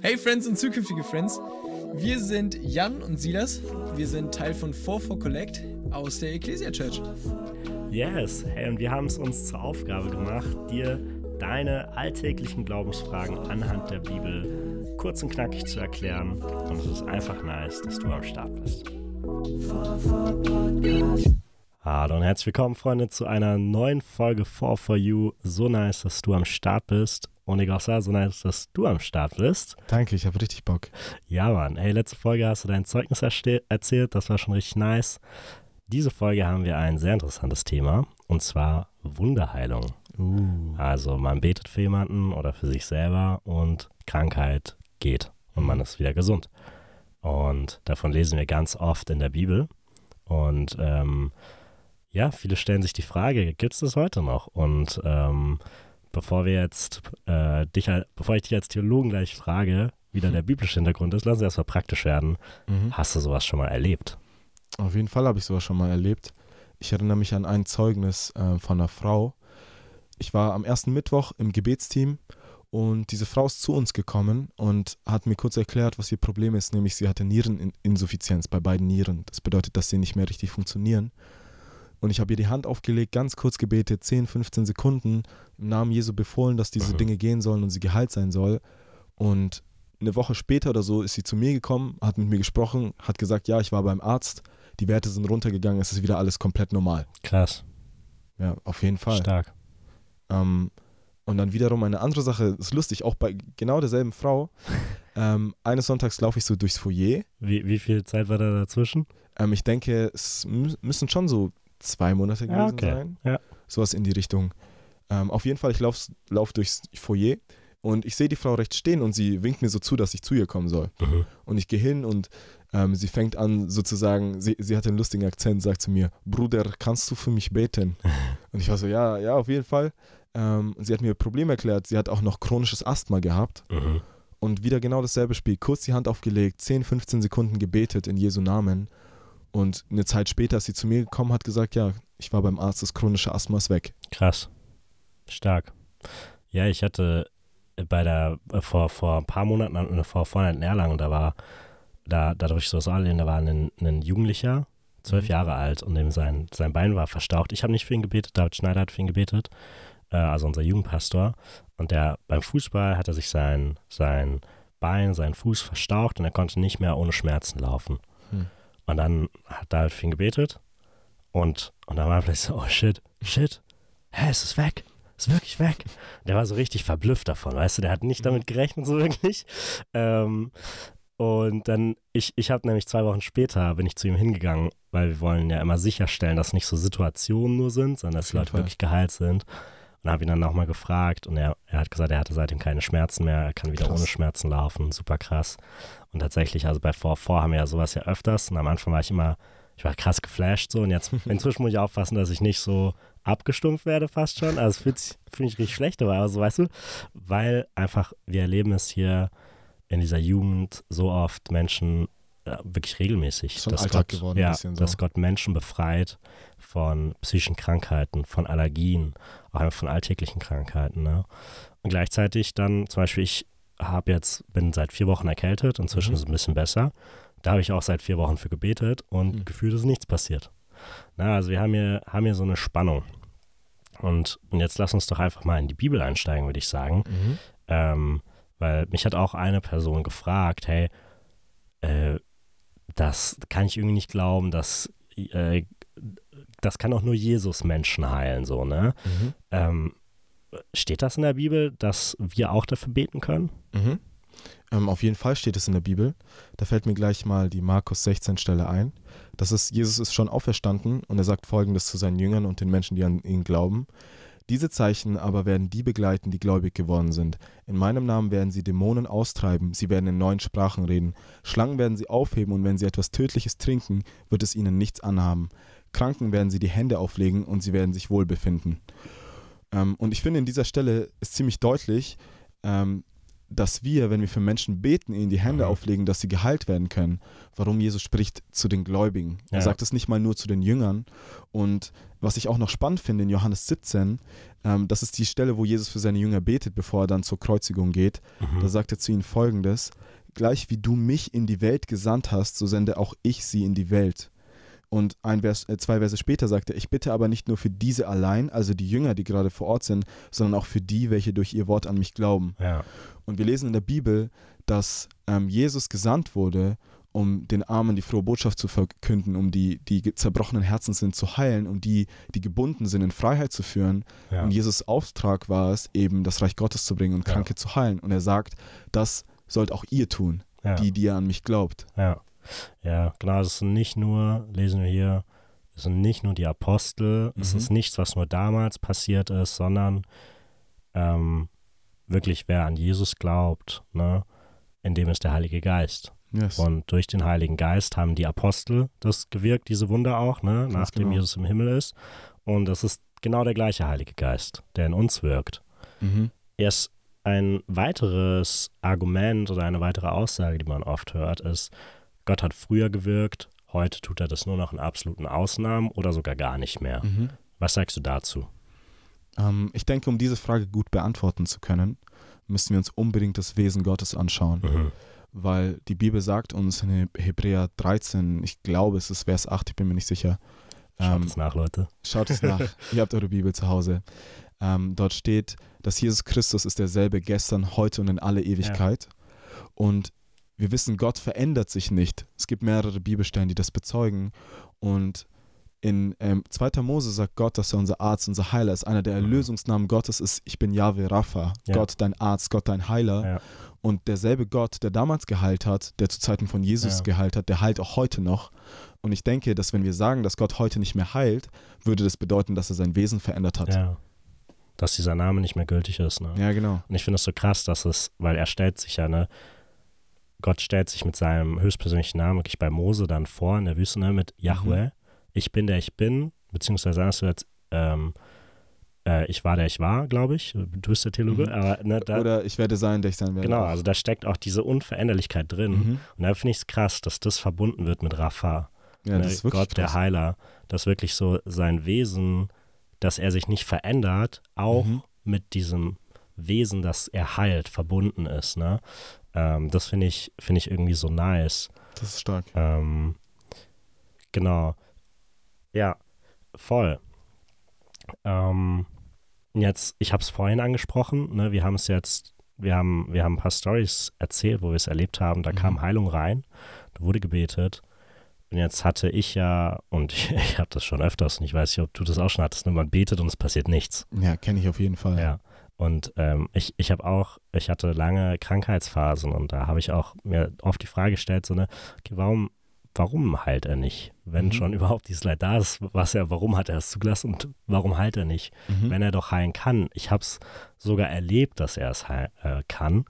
Hey Friends und zukünftige Friends, wir sind Jan und Silas. Wir sind Teil von 44 Collect aus der Ecclesia Church. Yes, hey, und wir haben es uns zur Aufgabe gemacht, dir deine alltäglichen Glaubensfragen anhand der Bibel kurz und knackig zu erklären. Und es ist einfach nice, dass du am Start bist. Hallo und herzlich willkommen, Freunde, zu einer neuen Folge 4 for You. So nice, dass du am Start bist. Und ich auch sage, so nice, dass du am Start bist. Danke, ich habe richtig Bock. Ja, Mann. Hey, letzte Folge hast du dein Zeugnis erzählt. Das war schon richtig nice. Diese Folge haben wir ein sehr interessantes Thema. Und zwar Wunderheilung. Uh. Also man betet für jemanden oder für sich selber und Krankheit geht und man ist wieder gesund. Und davon lesen wir ganz oft in der Bibel. Und ähm, ja, viele stellen sich die Frage, gibt es das heute noch? Und ähm, bevor wir jetzt äh, dich, bevor ich dich als Theologen gleich frage, wie da der biblische Hintergrund ist, lass uns erstmal praktisch werden. Mhm. Hast du sowas schon mal erlebt? Auf jeden Fall habe ich sowas schon mal erlebt. Ich erinnere mich an ein Zeugnis äh, von einer Frau. Ich war am ersten Mittwoch im Gebetsteam und diese Frau ist zu uns gekommen und hat mir kurz erklärt, was ihr Problem ist, nämlich sie hatte Niereninsuffizienz bei beiden Nieren. Das bedeutet, dass sie nicht mehr richtig funktionieren. Und ich habe ihr die Hand aufgelegt, ganz kurz gebetet, 10, 15 Sekunden, im Namen Jesu befohlen, dass diese. Dinge gehen sollen und sie geheilt sein soll. Und eine Woche später oder so ist sie zu mir gekommen, hat mit mir gesprochen, hat gesagt, ja, ich war beim Arzt, die Werte sind runtergegangen, es ist wieder alles komplett normal. Krass, Ja, auf jeden Fall. stark. Ähm, und dann wiederum eine andere Sache, ist lustig, auch bei genau derselben Frau. ähm, eines Sonntags laufe ich so durchs Foyer. Wie, wie viel Zeit war da dazwischen? Ähm, ich denke, es mü- müssen schon so zwei Monate gewesen Ja, okay. sein. Ja. Sowas in die Richtung. Ähm, auf jeden Fall, ich laufe lauf durchs Foyer und ich sehe die Frau rechts stehen und sie winkt mir so zu, dass ich zu ihr kommen soll. Mhm. Und ich gehe hin und ähm, sie fängt an sozusagen, sie, sie hat einen lustigen Akzent, sagt zu mir, Bruder, kannst du für mich beten? und ich war so, ja, ja, auf jeden Fall. Ähm, und sie hat mir ihr Problem erklärt, sie hat auch noch chronisches Asthma gehabt Mhm. und wieder genau dasselbe Spiel. Kurz die Hand aufgelegt, 10, 15 Sekunden gebetet in Jesu Namen. Und eine Zeit später ist sie zu mir gekommen, hat gesagt, ja, ich war beim Arzt, das chronische Asthma ist weg. Krass. Stark. Ja, ich hatte bei der, äh, vor, vor ein paar Monaten, äh, vor, vor in Erlangen, da war, da, dadurch so das Anlehnen, da war ein, ein Jugendlicher, zwölf Mhm. Jahre alt und dem sein, sein Bein war verstaucht. Ich habe nicht für ihn gebetet, David Schneider hat für ihn gebetet, äh, also unser Jugendpastor. Und der beim Fußball hat er sich sein, sein Bein, seinen Fuß verstaucht und er konnte nicht mehr ohne Schmerzen laufen. Hm. Und dann hat David für ihn gebetet und, und dann war er plötzlich so, oh shit, shit, hä, es ist weg, es ist wirklich weg. Der war so richtig verblüfft davon, weißt du, der hat nicht damit gerechnet, so wirklich. Ähm, und dann, ich, ich habe nämlich zwei Wochen später, bin ich zu ihm hingegangen, weil wir wollen ja immer sicherstellen, dass nicht so Situationen nur sind, sondern dass die Leute Fall. wirklich geheilt sind. Und habe ihn dann nochmal gefragt und er, er hat gesagt, er hatte seitdem keine Schmerzen mehr, er kann wieder Krass. ohne Schmerzen laufen, super krass. Und tatsächlich, also bei 4-4 haben wir ja sowas ja öfters und am Anfang war ich immer, ich war krass geflasht so und jetzt inzwischen muss ich aufpassen, dass ich nicht so abgestumpft werde fast schon. Also es fühlt sich, fühle ich richtig schlecht dabei, aber so weißt du, weil einfach wir erleben es hier in dieser Jugend so oft Menschen wirklich regelmäßig, Schon dass, Gott, geworden, ja, so. dass Gott Menschen befreit von psychischen Krankheiten, von Allergien, auch einfach von alltäglichen Krankheiten. Ne? Und gleichzeitig dann, zum Beispiel, ich habe jetzt, bin seit vier Wochen erkältet, inzwischen Mhm. ist es ein bisschen besser. Da habe ich auch seit vier Wochen für gebetet und Mhm. gefühlt ist nichts passiert. Na, also wir haben hier, haben hier so eine Spannung. Und, und jetzt lass uns doch einfach mal in die Bibel einsteigen, würde ich sagen. Mhm. Ähm, weil mich hat auch eine Person gefragt, hey, äh, das kann ich irgendwie nicht glauben, dass äh, das kann auch nur Jesus Menschen heilen, so, ne? Mhm. Ähm, steht das in der Bibel, dass wir auch dafür beten können? Mhm. Ähm, auf jeden Fall steht es in der Bibel. Da fällt mir gleich mal die Markus 16 Stelle ein. Das ist, Jesus ist schon auferstanden und er sagt folgendes zu seinen Jüngern und den Menschen, die an ihn glauben. Diese Zeichen aber werden die begleiten, die gläubig geworden sind. In meinem Namen werden sie Dämonen austreiben, sie werden in neuen Sprachen reden. Schlangen werden sie aufheben und wenn sie etwas Tödliches trinken, wird es ihnen nichts anhaben. Kranken werden sie die Hände auflegen und sie werden sich wohl befinden. Ähm, und ich finde, in dieser Stelle ist ziemlich deutlich, ähm, dass wir, wenn wir für Menschen beten, ihnen die Hände Mhm. auflegen, dass sie geheilt werden können, warum Jesus spricht zu den Gläubigen. Er Ja. sagt es nicht mal nur zu den Jüngern. Und was ich auch noch spannend finde in Johannes 17, ähm, das ist die Stelle, wo Jesus für seine Jünger betet, bevor er dann zur Kreuzigung geht. Mhm. Da sagt er zu ihnen folgendes: Gleich wie du mich in die Welt gesandt hast, so sende auch ich sie in die Welt. Und ein Vers, äh, zwei Verse später sagt er, ich bitte aber nicht nur für diese allein, also die Jünger, die gerade vor Ort sind, sondern auch für die, welche durch ihr Wort an mich glauben. ja, Und wir lesen in der Bibel, dass ähm, Jesus gesandt wurde, um den Armen die frohe Botschaft zu verkünden, um die, die zerbrochenen Herzen sind zu heilen, um die, die gebunden sind, in Freiheit zu führen. ja. Und Jesus Auftrag war es, eben das Reich Gottes zu bringen und Ja. Kranke zu heilen. Und er sagt, das sollt auch ihr tun, ja. die, die ihr an mich glaubt. Ja, ja, genau. Es sind nicht nur, lesen wir hier, es sind nicht nur die Apostel, es Mhm. ist nichts, was nur damals passiert ist, sondern ähm, wirklich, wer an Jesus glaubt, ne, in dem ist der Heilige Geist. Yes. Und durch den Heiligen Geist haben die Apostel das gewirkt, diese Wunder auch, ne, nachdem genau. Jesus im Himmel ist. Und das ist genau der gleiche Heilige Geist, der in uns wirkt. Mhm. Erst ein weiteres Argument oder eine weitere Aussage, die man oft hört, ist, Gott hat früher gewirkt, heute tut er das nur noch in absoluten Ausnahmen oder sogar gar nicht mehr. Mhm. Was sagst du dazu? Ähm, ich denke, um diese Frage gut beantworten zu können, müssen wir uns unbedingt das Wesen Gottes anschauen. Mhm. weil die Bibel sagt uns in Heb- Hebräer 13, ich glaube es ist Vers 8, ich bin mir nicht sicher. Schaut Ähm, es nach, Leute. Schaut es nach, ihr habt eure Bibel zu Hause. Ähm, dort steht, dass Jesus Christus ist derselbe gestern, heute und in alle Ewigkeit. Und wir wissen, Gott verändert sich nicht. Es gibt mehrere Bibelstellen, die das bezeugen. Und in ähm, 2. Mose sagt Gott, dass er unser Arzt, unser Heiler ist. Einer der Mhm. Erlösungsnamen Gottes ist, ich bin Yahweh Rapha. Ja. Gott dein Arzt, Gott dein Heiler. Ja. Und derselbe Gott, der damals geheilt hat, der zu Zeiten von Jesus Ja. geheilt hat, der heilt auch heute noch. Und ich denke, dass wenn wir sagen, dass Gott heute nicht mehr heilt, würde das bedeuten, dass er sein Wesen verändert hat. Ja. Dass dieser Name nicht mehr gültig ist. Ne? Ja, genau. Und ich finde es so krass, dass es, weil er stellt sich ja, ne, Gott stellt sich mit seinem höchstpersönlichen Namen wirklich bei Mose dann vor in der Wüste, ne, mit Yahweh. Mhm. Ich bin der ich bin, beziehungsweise sagst du jetzt, ähm, äh, ich war der ich war, glaube ich. Du bist der Theologe, Mhm. aber ne, da, Oder ich werde sein, der ich sein werde. genau, also da steckt auch diese Unveränderlichkeit drin. Mhm. Und da finde ich es krass, dass das verbunden wird mit Rapha, Ja, ne, das ist wirklich Gott, der krass. Heiler, dass wirklich so sein Wesen, dass er sich nicht verändert, auch Mhm. mit diesem Wesen, das er heilt, verbunden ist. Ne? Ähm, das finde ich, finde ich irgendwie so nice. Das ist stark. Ähm, genau. Ja, voll. Ähm, jetzt, ich habe es vorhin angesprochen, ne, wir haben es jetzt, wir haben, wir haben ein paar Stories erzählt, wo wir es erlebt haben. Da Mhm. kam Heilung rein, da wurde gebetet. Und jetzt hatte ich ja, und ich, ich habe das schon öfters, und ich weiß nicht, ob du das auch schon hattest, ne, man betet und es passiert nichts. Ja, kenne ich auf jeden Fall. Ja. Und ähm, ich, ich habe auch, ich hatte lange Krankheitsphasen und da habe ich auch mir oft die Frage gestellt, so ne, okay, warum, warum heilt er nicht? Wenn Mhm. schon überhaupt dieses Leid da ist, was er, warum hat er es zugelassen und warum heilt er nicht? Mhm. Wenn er doch heilen kann. Ich habe es sogar erlebt, dass er es heil, äh, kann.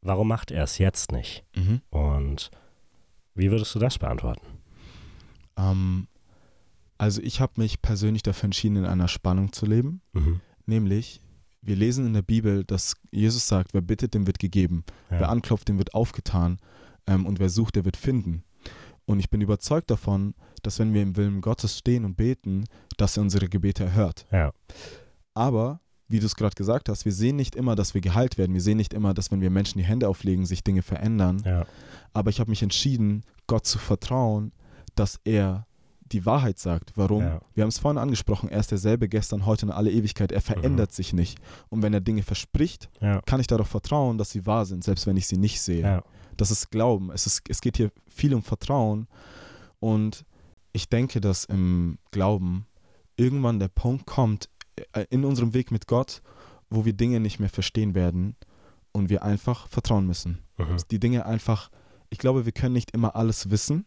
Warum macht er es jetzt nicht? Mhm. Und wie würdest du das beantworten? Ähm, also ich habe mich persönlich dafür entschieden, in einer Spannung zu leben. Mhm. Nämlich, wir lesen in der Bibel, dass Jesus sagt, wer bittet, dem wird gegeben. Wer Ja. anklopft, dem wird aufgetan. Ähm, und wer sucht, der wird finden. Und ich bin überzeugt davon, dass wenn wir im Willen Gottes stehen und beten, dass er unsere Gebete erhört. ja, Aber, wie du es gerade gesagt hast, wir sehen nicht immer, dass wir geheilt werden. Wir sehen nicht immer, dass wenn wir Menschen die Hände auflegen, sich Dinge verändern. ja, Aber ich habe mich entschieden, Gott zu vertrauen, dass er die Wahrheit sagt. Warum? Ja. Wir haben es vorhin angesprochen, er ist derselbe gestern, heute und alle Ewigkeit. Er verändert sich nicht. Und wenn er Dinge verspricht, ja, kann ich darauf vertrauen, dass sie wahr sind, selbst wenn ich sie nicht sehe. ja, Das ist Glauben. Es, ist, es geht hier viel um Vertrauen. Und ich denke, dass im Glauben irgendwann der Punkt kommt, äh, in unserem Weg mit Gott, wo wir Dinge nicht mehr verstehen werden und wir einfach vertrauen müssen. mhm. Die Dinge einfach, ich glaube, wir können nicht immer alles wissen,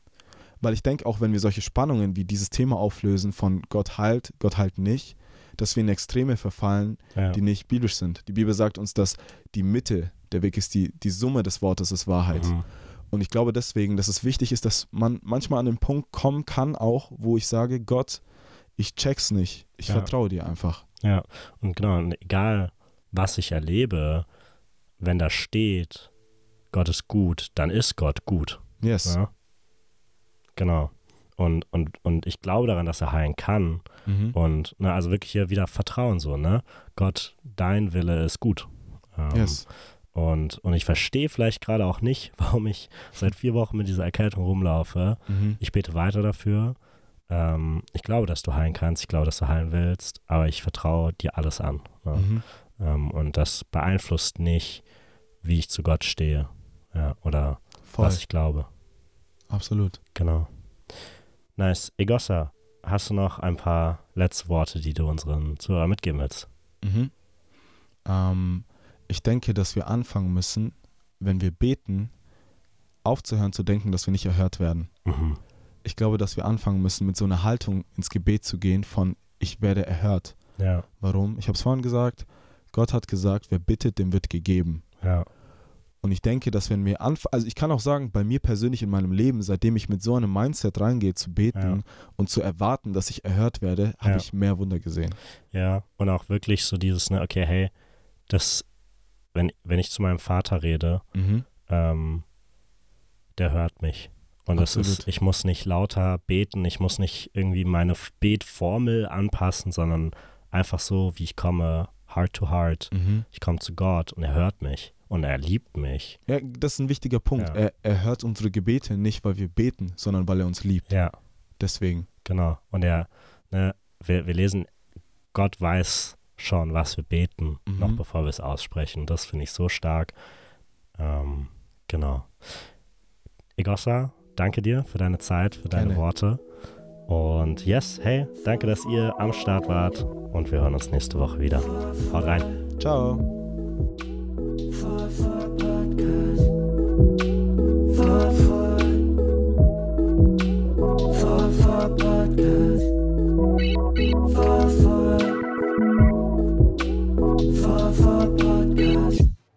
weil ich denke, auch wenn wir solche Spannungen wie dieses Thema auflösen von Gott heilt, Gott heilt nicht, dass wir in Extreme verfallen, ja, die nicht biblisch sind. Die Bibel sagt uns, dass die Mitte der Weg ist, die, die Summe des Wortes ist Wahrheit. mhm. Und ich glaube deswegen, dass es wichtig ist, dass man manchmal an den Punkt kommen kann, auch wo ich sage, Gott, ich check's nicht. Ich Ja. vertraue dir einfach. Ja, und genau, und egal was ich erlebe, wenn da steht, Gott ist gut, dann ist Gott gut. Yes. Ja? Genau. Und, und, und ich glaube daran, dass er heilen kann. Mhm. Und ne, also wirklich hier wieder Vertrauen so, ne? Gott, dein Wille ist gut. Ähm, Yes. und, und ich verstehe vielleicht gerade auch nicht, warum ich seit vier Wochen mit dieser Erkältung rumlaufe. Mhm. Ich bete weiter dafür. Ähm, ich glaube, dass du heilen kannst. Ich glaube, dass du heilen willst. Aber ich vertraue dir alles an. Ne? Mhm. Ähm, und das beeinflusst nicht, wie ich zu Gott stehe. Ja, oder Voll. was ich glaube. Absolut. Genau. Nice. Egossa, hast du noch ein paar letzte Worte, die du unseren Zuhörern mitgeben willst? Mhm. Ähm, ich denke, dass wir anfangen müssen, wenn wir beten, aufzuhören zu denken, dass wir nicht erhört werden. Mhm. Ich glaube, dass wir anfangen müssen, mit so einer Haltung ins Gebet zu gehen von ich werde erhört. Ja, Warum? Ich habe es vorhin gesagt, Gott hat gesagt, wer bittet, dem wird gegeben. ja, Und ich denke, dass wenn wir anfangen, also ich kann auch sagen, bei mir persönlich in meinem Leben, seitdem ich mit so einem Mindset reingehe, zu beten Ja. und zu erwarten, dass ich erhört werde, habe Ja. ich mehr Wunder gesehen. ja. Und auch wirklich so dieses, ne, okay, hey, das, wenn, wenn ich zu meinem Vater rede, Mhm. ähm, der hört mich. Und das Absolut. ist, ich muss nicht lauter beten, ich muss nicht irgendwie meine Betformel anpassen, sondern einfach so, wie ich komme, heart to heart. Mhm. Ich komme zu Gott und er hört mich und er liebt mich. Ja, das ist ein wichtiger Punkt. Ja. Er, er hört unsere Gebete nicht, weil wir beten, sondern weil er uns liebt. Ja, Deswegen. genau. Und er, ne, wir, wir lesen, Gott weiß schon, was wir beten, Mhm. noch bevor wir es aussprechen. Das finde ich so stark. Ähm, genau. Egossa, danke dir für deine Zeit, für deine Gerne. Worte. Und yes, hey, danke, dass ihr am Start wart. Und wir hören uns nächste Woche wieder. Haut rein. Ciao. Four Four Podcast.